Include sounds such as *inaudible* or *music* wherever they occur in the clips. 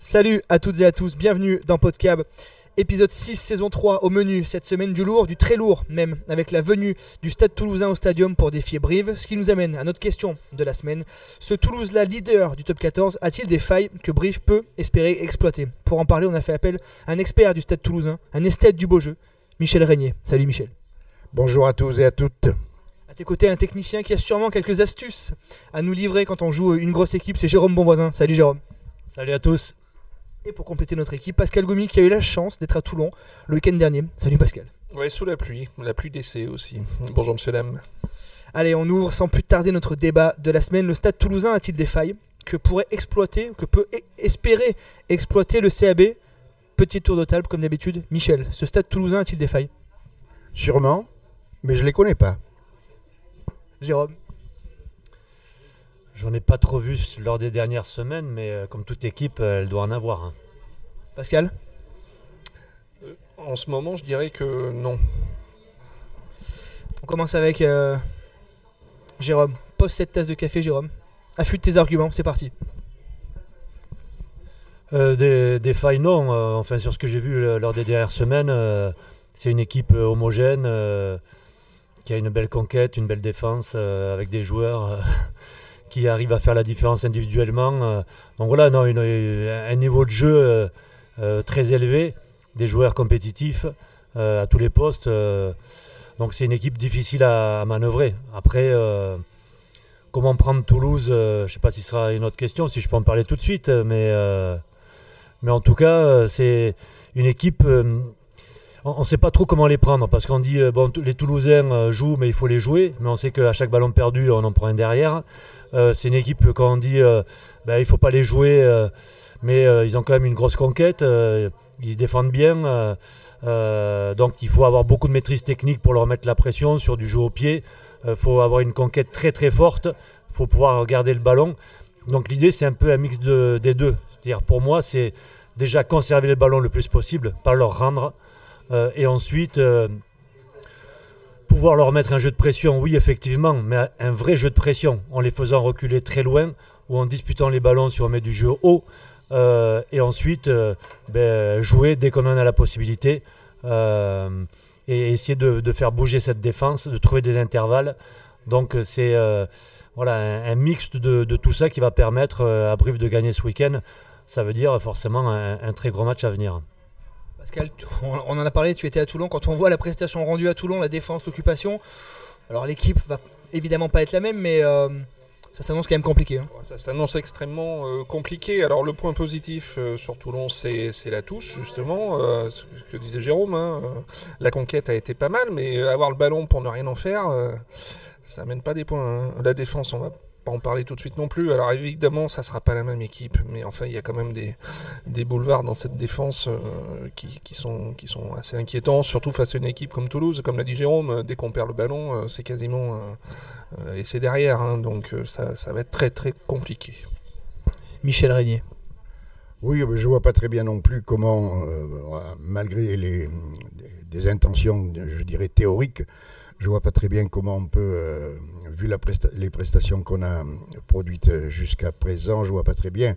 Salut à toutes et à tous, bienvenue dans Podcab. Épisode 6, saison 3 au menu. Cette semaine du lourd, du très lourd même, avec la venue du Stade toulousain au stadium pour défier Brive. Ce qui nous amène à notre question de la semaine. Ce Toulouse-là, leader du top 14, a-t-il des failles que Brive peut espérer exploiter? Pour en parler, on a fait appel à un expert du Stade toulousain, un esthète du beau jeu, Michel Régnier. Salut Michel. Bonjour à tous et à toutes. À tes côtés, un technicien qui a sûrement quelques astuces à nous livrer quand on joue une grosse équipe, c'est Jérôme Bonvoisin. Salut Jérôme. Salut à tous. Et pour compléter notre équipe, Pascal Gomi qui a eu la chance d'être à Toulon le week-end dernier. Salut Pascal. Ouais, sous la pluie, la pluie d'essai aussi. Bonjour monsieur Dame. Allez, on ouvre sans plus tarder notre débat de la semaine. Le stade toulousain a-t-il des failles que pourrait exploiter, que peut e- espérer exploiter le CAB Petit tour de table comme d'habitude. Michel, ce stade toulousain a-t-il des failles? Sûrement, mais je les connais pas. Jérôme J'en ai pas trop vu lors des dernières semaines, mais euh, comme toute équipe, euh, elle doit en avoir. hein. Pascal? En ce moment, je dirais que non. On commence avec euh, Jérôme. Pose cette tasse de café, Jérôme. Affûte tes arguments, c'est parti. Euh, des, des failles, non. Euh, enfin, sur ce que j'ai vu euh, lors des dernières semaines, euh, c'est une équipe euh, homogène euh, qui a une belle conquête, une belle défense, euh, avec des joueurs euh, qui arrivent à faire la différence individuellement. euh. donc voilà, non, une- un niveau de jeu euh, euh, très élevé, des joueurs compétitifs euh, à tous les postes. euh. donc c'est une équipe difficile à, manœuvrer. Après. euh, Comment prendre Toulouse euh, Je ne sais pas si ce sera une autre question, si je peux en parler tout de suite, euh, mais, euh, mais en tout cas, euh, c'est une équipe. euh, on ne sait pas trop comment les prendre parce qu'on dit euh, bon, les Toulousains euh, jouent, mais il faut les jouer. Mais on sait qu'à chaque ballon perdu, on en prend un derrière. Euh, c'est une équipe que quand on dit euh, ben, il ne faut pas les jouer, euh, mais euh, ils ont quand même une grosse conquête. euh, ils se défendent bien. euh, euh, donc il faut avoir beaucoup de maîtrise technique pour leur mettre la pression sur du jeu au pied. Il faut avoir une conquête très très forte. Il faut pouvoir garder le ballon. Donc l'idée, c'est un peu un mix de- des deux. C'est-à-dire pour moi, c'est déjà conserver le ballon le plus possible, pas leur rendre. Euh, et ensuite, euh, pouvoir leur mettre un jeu de pression, oui, effectivement, mais un vrai jeu de pression, en les faisant reculer très loin ou en disputant les ballons si on met du jeu haut. Euh, et ensuite, euh, ben, jouer dès qu'on en a la possibilité. Euh, et essayer de, faire bouger cette défense, de trouver des intervalles. Donc c'est voilà, un, un mix de, tout ça qui va permettre à Brive de gagner ce week-end. Ça veut dire forcément un très gros match à venir. Pascal, on en a parlé, tu étais à Toulon. Quand on voit la prestation rendue à Toulon, la défense, l'occupation, alors l'équipe va évidemment pas être la même, mais euh, ça s'annonce quand même compliqué. hein. Ça s'annonce extrêmement euh, compliqué. Alors le point positif euh, sur Toulon, c'est la touche, justement. ce que disait Jérôme. hein, la conquête a été pas mal, mais avoir le ballon pour ne rien en faire, ça amène pas des points. hein. La défense, on va pas en parler tout de suite non plus. Alors évidemment, ça sera pas la même équipe, mais enfin, il y a quand même des, des boulevards dans cette défense euh, qui, qui sont, qui sont assez inquiétants, surtout face à une équipe comme Toulouse. Comme l'a dit Jérôme, euh, dès qu'on perd le ballon, euh, c'est quasiment... euh, et c'est derrière, hein, donc euh, ça, ça va être très très compliqué. Michel Régnier. Oui, mais je vois pas très bien non plus comment, euh, malgré les, des intentions, je dirais, théoriques, je vois pas très bien comment on peut, euh, vu les prestations qu'on a produites jusqu'à présent, je vois pas très bien.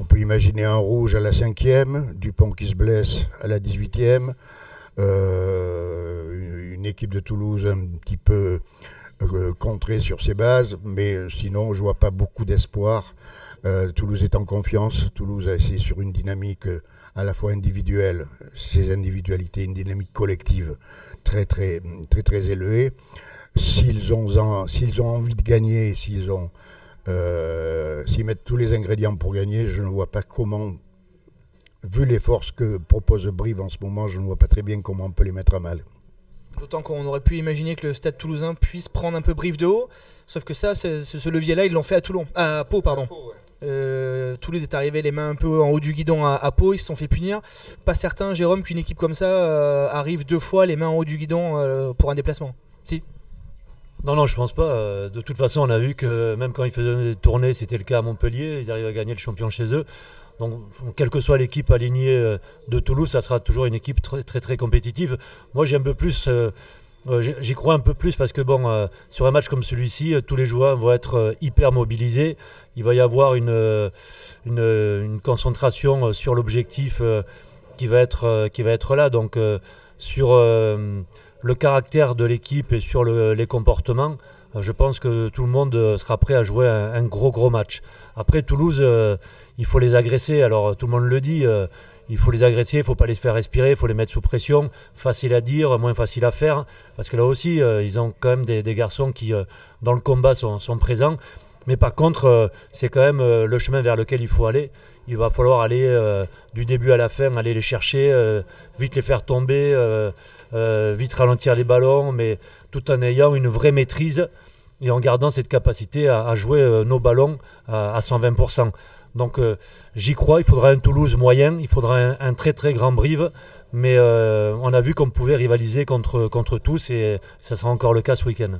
On peut imaginer un rouge à la cinquième, Dupont qui se blesse à la 18e, euh, une, équipe de Toulouse un petit peu euh, contrée sur ses bases, mais sinon je vois pas beaucoup d'espoir. Euh, Toulouse est en confiance. Toulouse est sur une dynamique euh, à la fois individuelle, ses individualités, une dynamique collective très très très très élevée. S'ils ont s'ils ont envie de gagner, s'ils ont euh, s'ils mettent tous les ingrédients pour gagner, je ne vois pas comment. Vu les forces que propose Brive en ce moment, je ne vois pas très bien comment on peut les mettre à mal. D'autant qu'on aurait pu imaginer que le stade toulousain puisse prendre un peu Brive de haut, sauf que ça, c'est- ce, ce levier-là, ils l'ont fait à Toulon. À Pau, pardon. Euh, Toulouse est arrivé les mains un peu en haut du guidon à, à Pau, ils se sont fait punir. Pas certain, Jérôme, qu'une équipe comme ça euh, arrive deux fois les mains en haut du guidon euh, pour un déplacement. Non, non, je pense pas. De toute façon, on a vu que même quand ils faisaient des tournées, c'était le cas à Montpellier, ils arrivent à gagner le champion chez eux. Donc, quelle que soit l'équipe alignée de Toulouse, ça sera toujours une équipe très très, compétitive. Moi, j'ai un peu plus J'y crois un peu plus parce que bon, sur un match comme celui-ci, tous les joueurs vont être hyper mobilisés. Il va y avoir une, une, concentration sur l'objectif qui, va être, qui va être là. Donc sur le caractère de l'équipe et sur les comportements, je pense que tout le monde sera prêt à jouer un, gros gros match. Après Toulouse, il faut les agresser. Alors tout le monde le dit il faut les agresser, il ne faut pas les faire respirer, il faut les mettre sous pression. Facile à dire, moins facile à faire. Parce que là aussi, euh, ils ont quand même des, garçons qui, euh, dans le combat, sont, présents. Mais par contre, euh, c'est quand même le chemin vers lequel il faut aller. Il va falloir aller du début à la fin, aller les chercher, vite les faire tomber, vite ralentir les ballons, mais tout en ayant une vraie maîtrise et en gardant cette capacité à, jouer nos ballons à 120%. Donc euh, j'y crois, il faudra un Toulouse moyen, il faudra un, très très grand Brive, mais euh, on a vu qu'on pouvait rivaliser contre, contre tous et ça sera encore le cas ce week-end.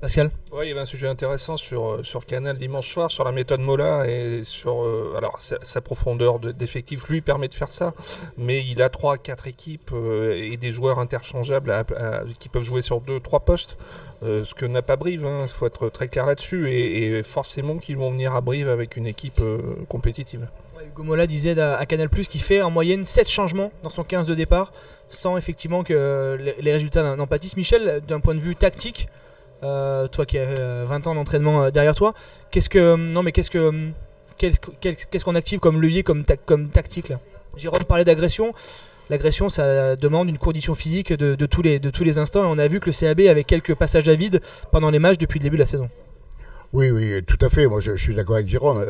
Pascal Oui, il y avait un sujet intéressant sur, euh, sur Canal dimanche soir, sur la méthode Mola et sur euh, alors sa, profondeur d'effectif lui permet de faire ça, mais il a 3-4 équipes euh, et des joueurs interchangeables qui peuvent jouer sur 2-3 postes, ce que n'a pas Brive, il hein, faut être très clair là-dessus, et, forcément qu'ils vont venir à Brive avec une équipe compétitive. Hugo Mola disait à, Canal qu'il fait en moyenne 7 changements dans son 15 de départ, sans effectivement que les résultats n'en pâtissent. Michel, d'un point de vue tactique, euh, toi qui as 20 euh, ans d'entraînement euh, derrière toi, qu'est-ce que non mais qu'est-ce que qu'est-ce qu'on active comme levier, comme, comme tactique là? Jérôme parlait d'agression. L'agression, ça demande une condition physique de, tous les, de tous les instants. Et on a vu que le CAB avait quelques passages à vide pendant les matchs depuis le début de la saison. Oui, oui, tout à fait. Moi, je, suis d'accord avec Jérôme.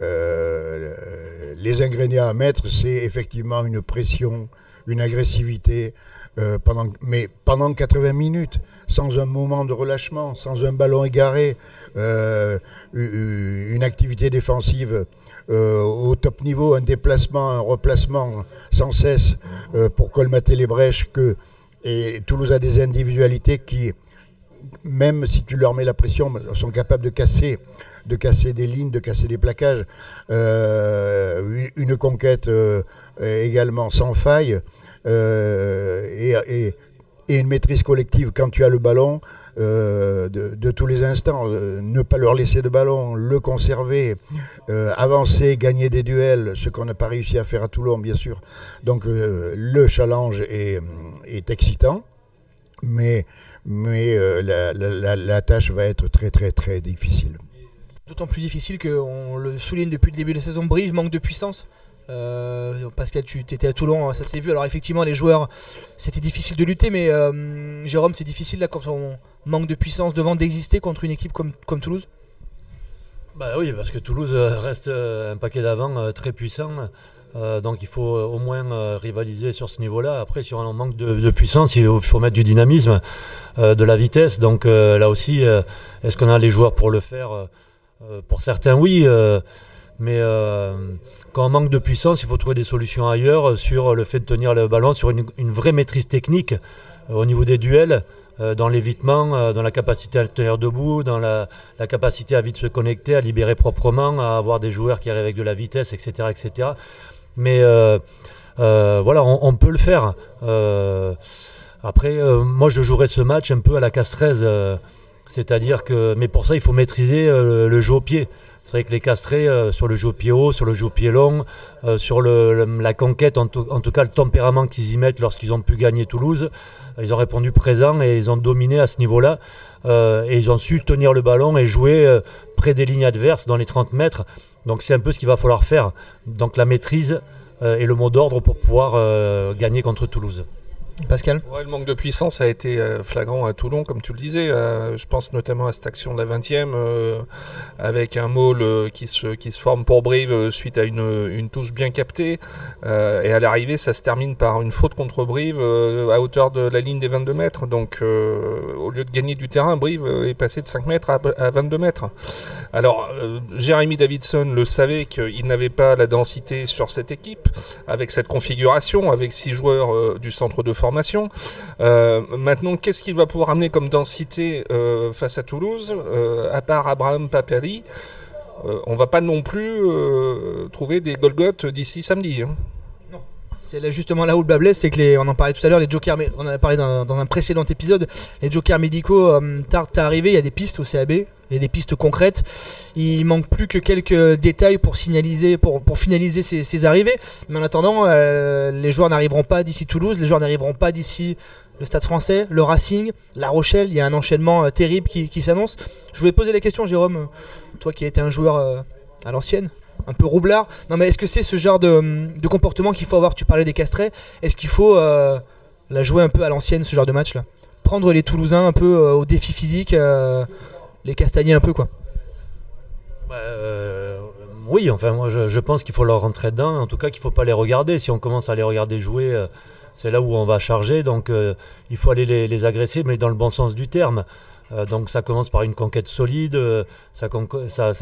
les ingrédients à mettre, c'est effectivement une pression, une agressivité, pendant, mais pendant 80 minutes sans un moment de relâchement, sans un ballon égaré, euh, une activité défensive euh, au top niveau, un déplacement, un replacement sans cesse euh, pour colmater les brèches que et Toulouse a des individualités qui, même si tu leur mets la pression, sont capables de casser, de casser des lignes, de casser des plaquages. une, conquête également sans faille. Et, et une maîtrise collective quand tu as le ballon euh, de, tous les instants. Euh, ne pas leur laisser de ballon, le conserver, euh, avancer, gagner des duels, ce qu'on n'a pas réussi à faire à Toulon, bien sûr. Donc le challenge est, excitant, mais, mais la, la, tâche va être très très très difficile. D'autant plus difficile qu'on le souligne depuis le début de la saison, Brive manque de puissance. Euh, Pascal, tu étais à Toulon, ça s'est vu. Alors effectivement, les joueurs, c'était difficile de lutter, mais euh, Jérôme, c'est difficile là quand on manque de puissance devant d'exister contre une équipe comme, comme Toulouse? Bah oui, parce que Toulouse euh, reste un paquet d'avant très puissant. donc il faut au moins rivaliser sur ce niveau-là. Après, si on manque de, puissance, il faut, mettre du dynamisme, de la vitesse. Donc là aussi, est-ce qu'on a les joueurs pour le faire? Pour certains, oui. Mais quand on manque de puissance, il faut trouver des solutions ailleurs sur le fait de tenir le ballon, sur une, vraie maîtrise technique euh, au niveau des duels, euh, dans l'évitement, euh, dans la capacité à tenir debout, dans la, capacité à vite se connecter, à libérer proprement, à avoir des joueurs qui arrivent avec de la vitesse, etc. etc. Mais voilà, on, peut le faire. après, moi, je jouerais ce match un peu à la castresse. c'est-à-dire que, mais pour ça, il faut maîtriser le jeu au pied. C'est vrai que les castrés, euh, sur le jeu au pied haut, sur le jeu au pied long, euh, sur la conquête, en, tout cas le tempérament qu'ils y mettent lorsqu'ils ont pu gagner Toulouse, euh, ils ont répondu présent et ils ont dominé à ce niveau-là. et ils ont su tenir le ballon et jouer près des lignes adverses dans les 30 mètres. Donc c'est un peu ce qu'il va falloir faire. Donc la maîtrise et le mot d'ordre pour pouvoir gagner contre Toulouse. Pascal Le manque de puissance a été euh, flagrant à Toulon, comme tu le disais. Euh, je pense notamment à cette action de la 20e, euh, avec un maul qui, se, forme pour Brive suite à une, touche bien captée. et à l'arrivée, ça se termine par une faute contre Brive à hauteur de la ligne des 22 mètres. Donc, au lieu de gagner du terrain, Brive est passé de 5 mètres à, à 22 mètres. Alors, Jérémy Davidson le savait qu'il n'avait pas la densité sur cette équipe, avec cette configuration, avec six joueurs du centre de formation euh, maintenant, qu'est-ce qu'il va pouvoir amener comme densité euh, face à Toulouse, euh, à part Abraham Paperi? On va pas non plus trouver des Golgoth d'ici samedi. Hein. C'est justement là où le bas c'est que les, on en parlait tout à l'heure, les jokers, on en a parlé dans, un précédent épisode, les jokers médicaux euh, tardent à arriver, il y a des pistes au CAB, il y a des pistes concrètes, il manque plus que quelques détails pour, signaliser, pour, finaliser ces, arrivées, mais en attendant, euh, les joueurs n'arriveront pas d'ici Toulouse, les joueurs n'arriveront pas d'ici le Stade français, le Racing, La Rochelle, il y a un enchaînement euh, terrible qui, s'annonce. Je voulais poser la question, Jérôme, toi qui étais un joueur à l'ancienne, un peu roublard. Non, mais est-ce que c'est ce genre de, de comportement qu'il faut avoir? Tu parlais des castrés. Est-ce qu'il faut euh, la jouer un peu à l'ancienne, ce genre de match-là? Prendre les Toulousains un peu euh, au défi physique, euh, les castagner un peu, quoi. Bah, oui, enfin moi je, je pense qu'il faut leur rentrer dedans, en tout cas qu'il ne faut pas les regarder. Si on commence à les regarder jouer, c'est là où on va charger, donc il faut aller les, les agresser, mais dans le bon sens du terme. Euh, donc ça commence par une conquête solide, euh, ça,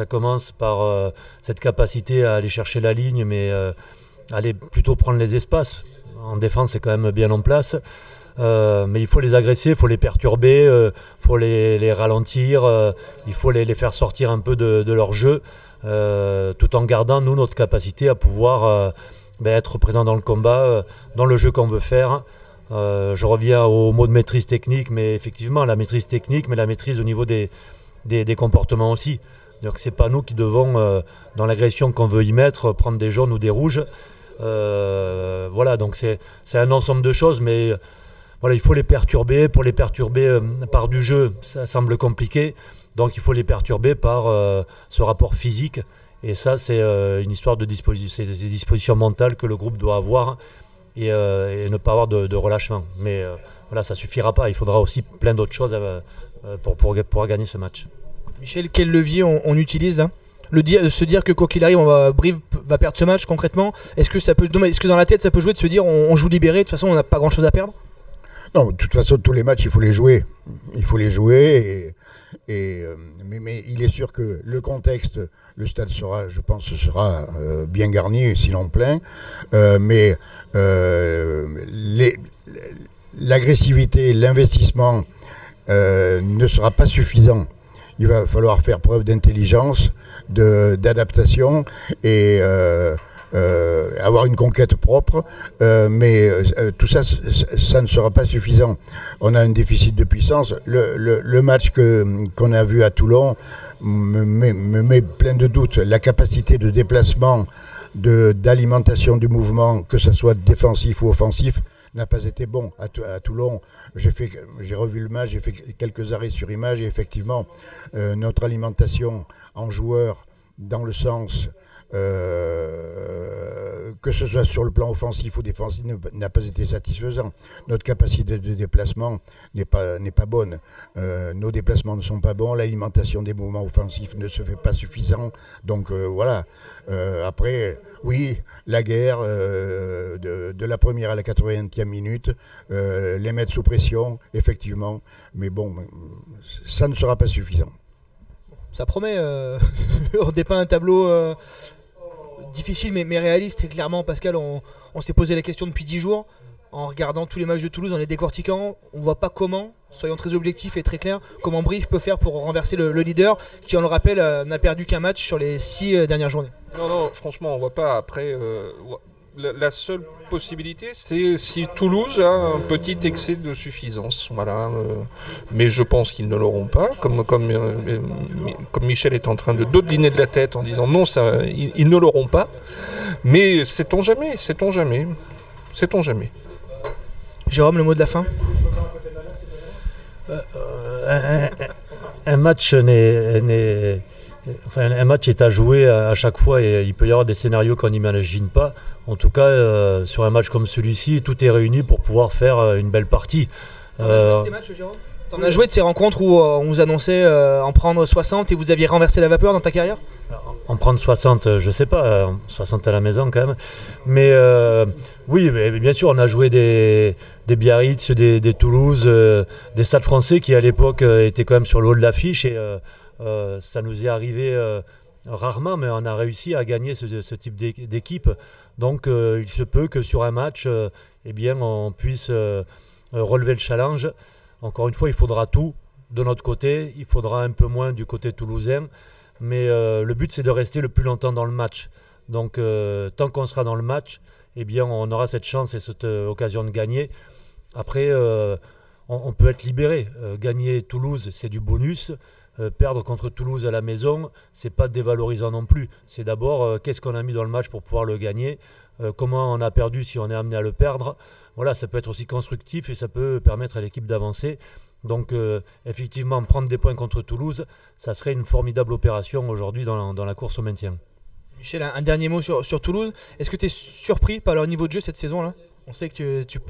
commence par euh, cette capacité à aller chercher la ligne, mais aller plutôt prendre les espaces. En défense, c'est quand même bien en place. Mais il faut les agresser, il faut les perturber, il faut les, ralentir, il faut les, faire sortir un peu de, leur jeu, tout en gardant, nous, notre capacité à pouvoir ben, être présent dans le combat, dans le jeu qu'on veut faire. Euh, je reviens au mot de maîtrise technique, mais effectivement, la maîtrise technique, mais la maîtrise au niveau des, des, comportements aussi. Donc c'est pas nous qui devons, euh, dans l'agression qu'on veut y mettre, prendre des jaunes ou des rouges. Euh, voilà, donc c'est un ensemble de choses, mais voilà, il faut les perturber. Pour les perturber par du jeu, ça semble compliqué. Donc il faut les perturber par ce rapport physique. Et ça, c'est une histoire de disposition, dispositions mentales que le groupe doit avoir et, euh, et ne pas avoir de, de relâchement. Mais euh, voilà, ça suffira pas. Il faudra aussi plein d'autres choses euh, pour, pour, pouvoir gagner ce match. Michel, quel levier on, on utilise là? Le dire, se dire que quoi qu'il arrive, on va, Brive va perdre ce match concrètement. Est-ce que ça peut, non, mais est-ce que dans la tête ça peut jouer de se dire on, on joue libéré, de toute façon on n'a pas grand chose à perdre? Non, de toute façon, tous les matchs, il faut les jouer. Il faut les jouer. Euh, mais, il est sûr que le contexte, le stade sera, je pense, sera euh, bien garni, sinon plein. Euh, mais euh, l'agressivité, l'investissement ne sera pas suffisant. Il va falloir faire preuve d'intelligence, d'adaptation et euh, avoir une conquête propre. Euh, mais euh, tout ça, ça ne sera pas suffisant. On a un déficit de puissance. Le, match qu'on a vu à Toulon me met, me met plein de doutes. La capacité de déplacement, d'alimentation du mouvement, que ce soit défensif ou offensif, n'a pas été bon. À, Tou- à Toulon, j'ai revu le match, j'ai fait quelques arrêts sur image et effectivement, notre alimentation en joueurs dans le sens euh, que ce soit sur le plan offensif ou défensif n'a pas été satisfaisant. Notre capacité de déplacement n'est pas, n'est pas bonne. Euh, nos déplacements ne sont pas bons, l'alimentation des mouvements offensifs ne se fait pas suffisant. Donc euh, voilà. Après, oui, la guerre de, de la première à la 80e minute, les mettre sous pression, effectivement. Mais bon, ça ne sera pas suffisant. Ça promet. *laughs* on dépeint un tableau difficile mais, réaliste. Et clairement, Pascal, on, s'est posé la question depuis 10 jours. En regardant tous les matchs de Toulouse, en les décortiquant, on voit pas comment, soyons très objectifs et très clairs, comment Brive peut faire pour renverser le, le leader qui, on le rappelle, euh, n'a perdu qu'un match sur les 6 dernières journées. Non, non, franchement, on voit pas. Après, euh, la, la seule possibilité, c'est si Toulouse a un petit excès de suffisance. Voilà. euh, mais je pense qu'ils ne l'auront pas. Comme, comme, euh, euh, comme Michel est en train de dodeliner de la tête en disant non, ça, ils, ils ne l'auront pas. Mais sait-on jamais Sait-on jamais Sait-on jamais Jérôme, le mot de la fin? Un, un- un match n'est, n'est- enfin, un match est à jouer à, chaque fois et il peut y avoir des scénarios qu'on n'imagine pas. En tout cas, euh, sur un match comme celui-ci, tout est réuni pour pouvoir faire euh, une belle partie. Euh, T'en as joué de ces rencontres où euh, on vous annonçait euh, en prendre 60 et vous aviez renversé la vapeur dans ta carrière? En prendre 60, euh, je sais pas, euh, 60 à la maison quand même. Mais euh, oui, mais bien sûr, on a joué des, des Biarritz, des, des Toulouse, euh, des stades français qui à l'époque euh, étaient quand même sur le haut de l'affiche et euh, ça nous est arrivé euh, rarement, mais on a réussi à gagner ce, type d'é- d'équipe. Donc euh, il se peut que sur un match, eh bien, on puisse relever le challenge. Encore une fois, il faudra tout de notre côté, il faudra un peu moins du côté toulousain. Mais le but, c'est de rester le plus longtemps dans le match. Donc, tant qu'on sera dans le match, eh bien, on aura cette chance et cette occasion de gagner. Après, on, peut être libéré. gagner Toulouse, c'est du bonus. Perdre contre Toulouse à la maison, c'est pas dévalorisant non plus. C'est d'abord qu'est-ce qu'on a mis dans le match pour pouvoir le gagner, comment on a perdu si on est amené à le perdre. Voilà, ça peut être aussi constructif et ça peut permettre à l'équipe d'avancer. Donc euh, effectivement, prendre des points contre Toulouse, ça serait une formidable opération aujourd'hui dans, la course au maintien. Michel, un, dernier mot sur, Toulouse. Est-ce que tu es surpris par leur niveau de jeu cette saison-là? On sait que tu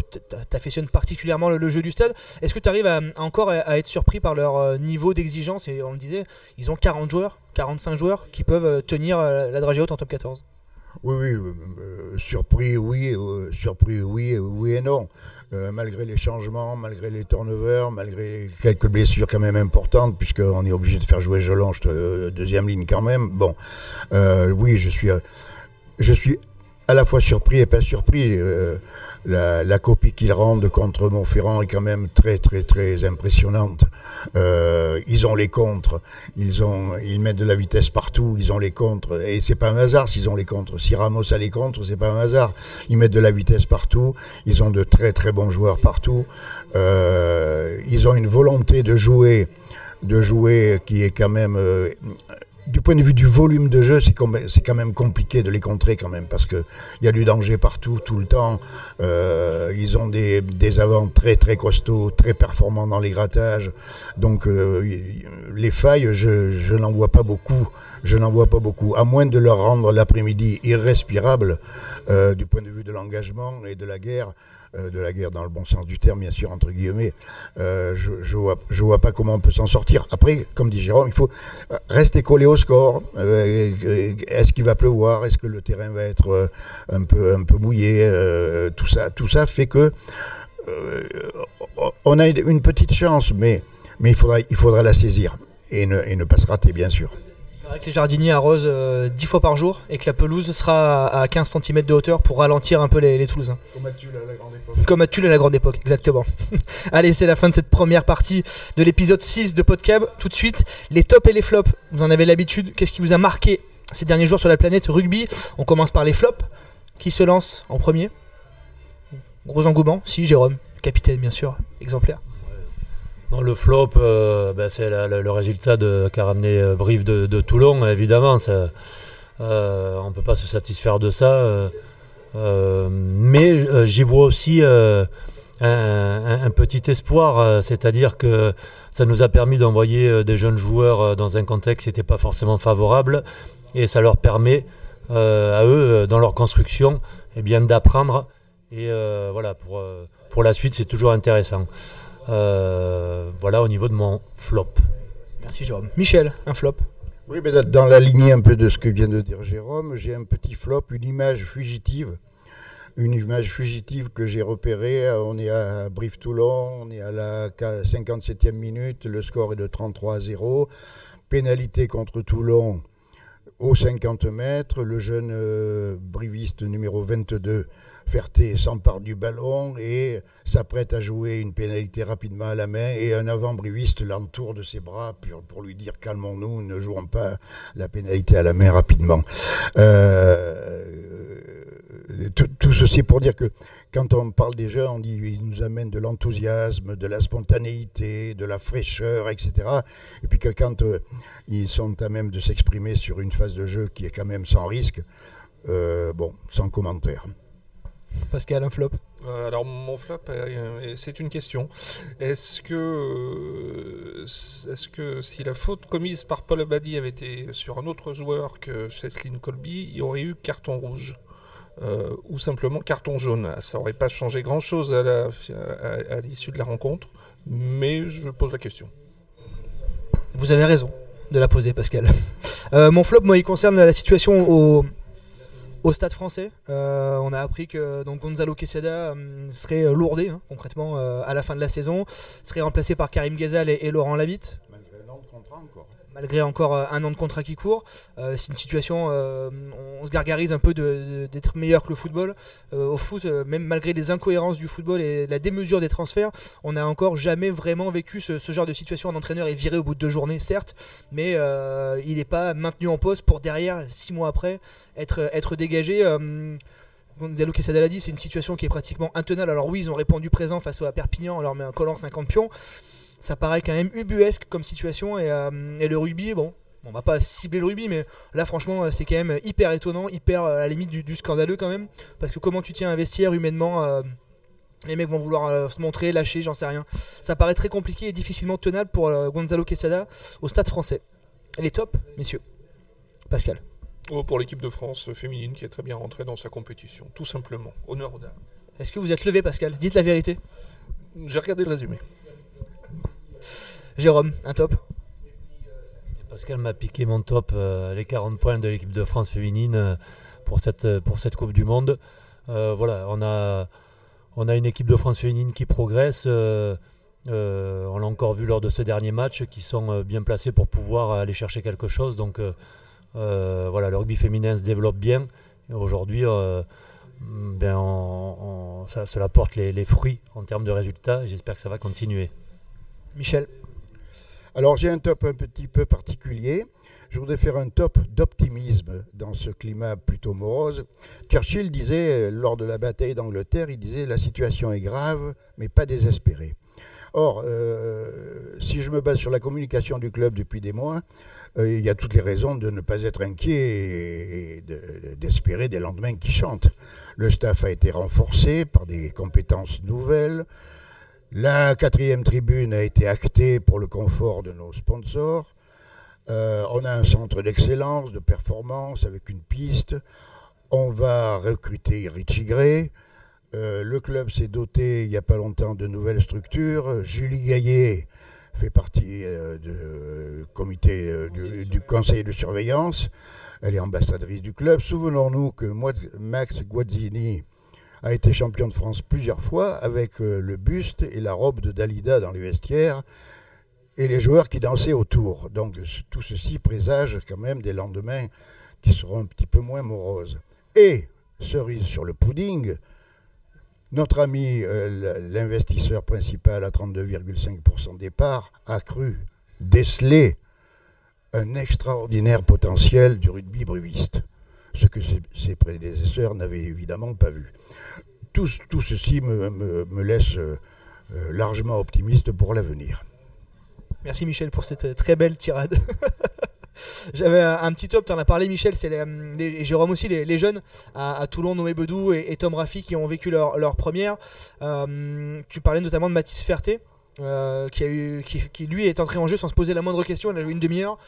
affectionnes particulièrement le, jeu du stade. Est-ce que tu arrives encore à, être surpris par leur euh, niveau d'exigence? Et on le disait, ils ont 40 joueurs, 45 joueurs qui peuvent euh, tenir la dragée haute en top 14. Oui, oui, surpris, oui, surpris, oui, oui et non. Euh, malgré les changements, malgré les turnovers, malgré quelques blessures quand même importantes, puisqu'on est obligé de faire jouer Jolange euh, deuxième ligne quand même. Bon, euh, oui, je suis, je suis à la fois surpris et pas surpris la, copie qu'ils rendent contre Montferrand est quand même très très très impressionnante. Euh, ils ont les contres, ils mettent de la vitesse partout, ils ont les contres et c'est pas un hasard s'ils ont les contres. Si Ramos a les contres, c'est pas un hasard. Ils mettent de la vitesse partout, ils ont de très très bons joueurs partout. Euh, ils ont une volonté de jouer de jouer qui est quand même euh, du point de vue du volume de jeu, c'est quand même compliqué de les contrer quand même parce qu'il y a du danger partout, tout le temps. Euh, ils ont des, des avants très très costauds, très performants dans les grattages. Donc euh, les failles, je, je n'en vois pas beaucoup. Je n'en vois pas beaucoup, à moins de leur rendre l'après-midi irrespirable euh, du point de vue de l'engagement et de la guerre. Euh, de la guerre dans le bon sens du terme, bien sûr, entre guillemets. Euh, je ne vois, je vois pas comment on peut s'en sortir. Après, comme dit Jérôme, il faut rester collé au score. Euh, est-ce qu'il va pleuvoir? Est-ce que le terrain va être un peu, mouillé? Tout, ça, tout ça fait que on a une petite chance, mais, mais il, faudra, il faudra la saisir et ne, et ne pas se rater, bien sûr que les jardiniers arrosent 10 euh, fois par jour et que la pelouse sera à 15 cm de hauteur pour ralentir un peu les, Toulousains. Comme à Tulle à la grande époque. Comme à Tulle à la grande époque, exactement. *laughs* Allez, c'est la fin de cette première partie de l'épisode 6 de Podcab. Tout de suite, les tops et les flops. Vous en avez l'habitude. Qu'est-ce qui vous a marqué ces derniers jours sur la planète rugby? On commence par les flops. Qui se lance en premier? Gros engouement Si, Jérôme, capitaine bien sûr, exemplaire. Dans le flop, euh, ben, c'est le résultat qu'a ramené euh, Brive de, Toulon, évidemment. Euh, on ne peut pas se satisfaire de ça. mais j'y vois aussi un, petit espoir, c'est-à-dire que ça nous a permis d'envoyer des jeunes joueurs dans un contexte qui n'était pas forcément favorable, et ça leur permet à eux, dans leur construction, eh d'apprendre. Et voilà, pour la suite, c'est toujours intéressant. Euh, voilà au niveau de mon flop. Merci Jérôme. Michel, un flop Oui, mais dans la lignée un peu de ce que vient de dire Jérôme, j'ai un petit flop, une image fugitive. Une image fugitive que j'ai repérée. On est à Brive-Toulon, on est à la 57e minute, le score est de 33 à 0. Pénalité contre Toulon aux 50 mètres. Le jeune euh, briviste numéro 22 Ferté s'empare du ballon et s'apprête à jouer une pénalité rapidement à la main et un avant-briviste l'entoure de ses bras pour, lui dire calmons-nous, ne jouons pas la pénalité à la main rapidement. Euh, tout, ceci pour dire que quand on parle des jeunes, on dit qu'ils nous amènent de l'enthousiasme, de la spontanéité, de la fraîcheur, etc. Et puis que quand euh, ils sont à même de s'exprimer sur une phase de jeu qui est quand même sans risque, euh, bon, sans commentaire. Pascal, un flop euh, alors mon flop, euh, c'est une question. Est-ce que, euh, est que si la faute commise par Paul Abadi avait été sur un autre joueur que Cheslin Colby, il y aurait eu carton rouge ou simplement carton jaune? Ça n'aurait pas changé grand-chose à l'issue de la rencontre, mais je pose la question. Vous avez raison de la poser, Pascal. mon flop, moi, il concerne la situation au, au stade français. Euh, on a appris que donc, Gonzalo Quesada euh, serait lourdé hein, concrètement euh, à la fin de la saison, serait remplacé par Karim Ghezal et, Laurent Labitte euh, un an de contrat qui court. Euh, c'est une situation, euh, on se gargarise un peu d'être meilleur que le football. au foot, même malgré les incohérences du football et la démesure des transferts, on n'a encore jamais vraiment vécu ce, genre de situation. Un entraîneur est viré au bout de deux journées, certes, mais il n'est pas maintenu en poste pour derrière, six mois après, être, dégagé Gonzalo Quesada l'a dit, c'est une situation qui est pratiquement intenable. Alors oui, ils ont répondu présent face à Perpignan, on leur met un collant 50 pions. Ça paraît quand même ubuesque comme situation. Et, euh, et le rugby, bon, on va pas cibler le rugby, mais là franchement c'est quand même hyper étonnant, hyper à la limite du, scandaleux quand même. Parce que comment tu tiens un vestiaire humainement euh, les mecs vont vouloir euh, se montrer, lâcher, j'en sais rien. Ça paraît très compliqué et difficilement tenable pour Gonzalo Quesada au stade français. Elle est top, messieurs. Pascal. Oh, pour l'équipe de France féminine qui est très bien rentrée dans sa compétition, tout simplement. Honneur aux dames. Est-ce que vous êtes levé, Pascal? Dites la vérité. J'ai regardé le résumé. Jérôme, un top Pascal m'a piqué mon top, euh, les 40 points de l'équipe de France féminine euh, pour, cette, pour cette Coupe du Monde. Euh, voilà, on a, on a une équipe de France féminine qui progresse. on l'a encore vu lors de ce dernier match, qui sont bien placés pour pouvoir aller chercher quelque chose. Donc voilà, le rugby féminin se développe bien. Aujourd'hui, ben, ça, cela porte les, les fruits en termes de résultats. J'espère que ça va continuer. Michel alors j'ai un top un petit peu particulier. Je voudrais faire un top d'optimisme dans ce climat plutôt morose. Churchill disait, lors de la bataille d'Angleterre, il disait la situation est grave, mais pas désespérée. Or, euh, si je me base sur la communication du club depuis des mois, euh, il y a toutes les raisons de ne pas être inquiet et d'espérer des lendemains qui chantent. Le staff a été renforcé par des compétences nouvelles. La quatrième tribune a été actée pour le confort de nos sponsors. Euh, on a un centre d'excellence, de performance avec une piste. On va recruter Richie Gray. Euh, le club s'est doté il n'y a pas longtemps de nouvelles structures. Julie Gaillet fait partie euh, du comité du, conseil de surveillance. Elle est ambassadrice du club. Souvenons-nous que Max Guazzini a été champion de France plusieurs fois avec euh, le buste et la robe de Dalida dans les vestiaires et les joueurs qui dansaient autour. Donc tout ceci présage quand même des lendemains qui seront un petit peu moins moroses. Et, cerise sur le pudding, notre ami, euh, l'investisseur principal à 32,5% des parts, a cru déceler un extraordinaire potentiel du rugby bruviste, ce que ses prédécesseurs n'avaient évidemment pas vu tout, ceci me, laisse euh, euh, largement optimiste pour l'avenir. Merci Michel pour cette euh, très belle tirade. *laughs* J'avais un, petit top, tu en as parlé Michel, c'est les, Jérôme aussi, les, jeunes à, Toulon, Noé Bedou et, Tom Raffi qui ont vécu leur, première. tu parlais notamment de Mathis Ferté, qui, a eu, qui, lui est entré en jeu sans se poser la moindre question, il a joué une demi-heure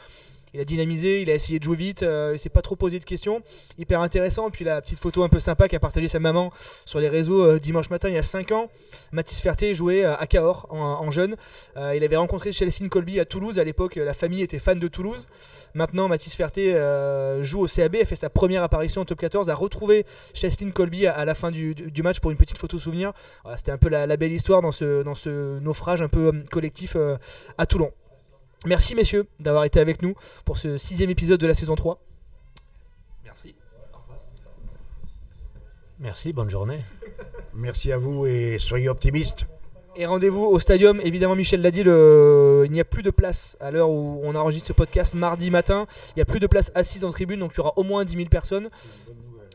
il a dynamisé, il a essayé de jouer vite, euh, il s'est pas trop posé de questions. Hyper intéressant. Puis la petite photo un peu sympa qu'a partagé sa maman sur les réseaux euh, dimanche matin il y a 5 ans. Mathis Ferté jouait euh, à Cahors en, jeune. il avait rencontré Chelsea Colby à Toulouse. À l'époque, la famille était fan de Toulouse. Maintenant, Mathis Ferté joue au CAB, a fait sa première apparition en top 14, a retrouvé Chelsea Colby à, la fin du, match pour une petite photo souvenir. C'était un peu la, belle histoire dans ce naufrage un peu collectif à Toulon. Merci messieurs d'avoir été avec nous pour ce sixième épisode de la saison 3. Merci. Merci, bonne journée. Merci à vous et soyez optimistes. Et rendez-vous au stadium, évidemment Michel l'a dit, le... il n'y a plus de place à l'heure où on enregistre ce podcast mardi matin. Il n'y a plus de place assise en tribune, donc il y aura au moins 10 000 personnes.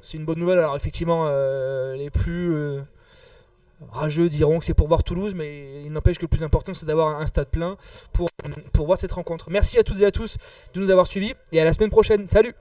C'est une bonne nouvelle. Alors effectivement, euh, les plus... Euh, rageux diront que c'est pour voir Toulouse, mais il n'empêche que le plus important c'est d'avoir un stade plein pour, pour voir cette rencontre. Merci à toutes et à tous de nous avoir suivis et à la semaine prochaine. Salut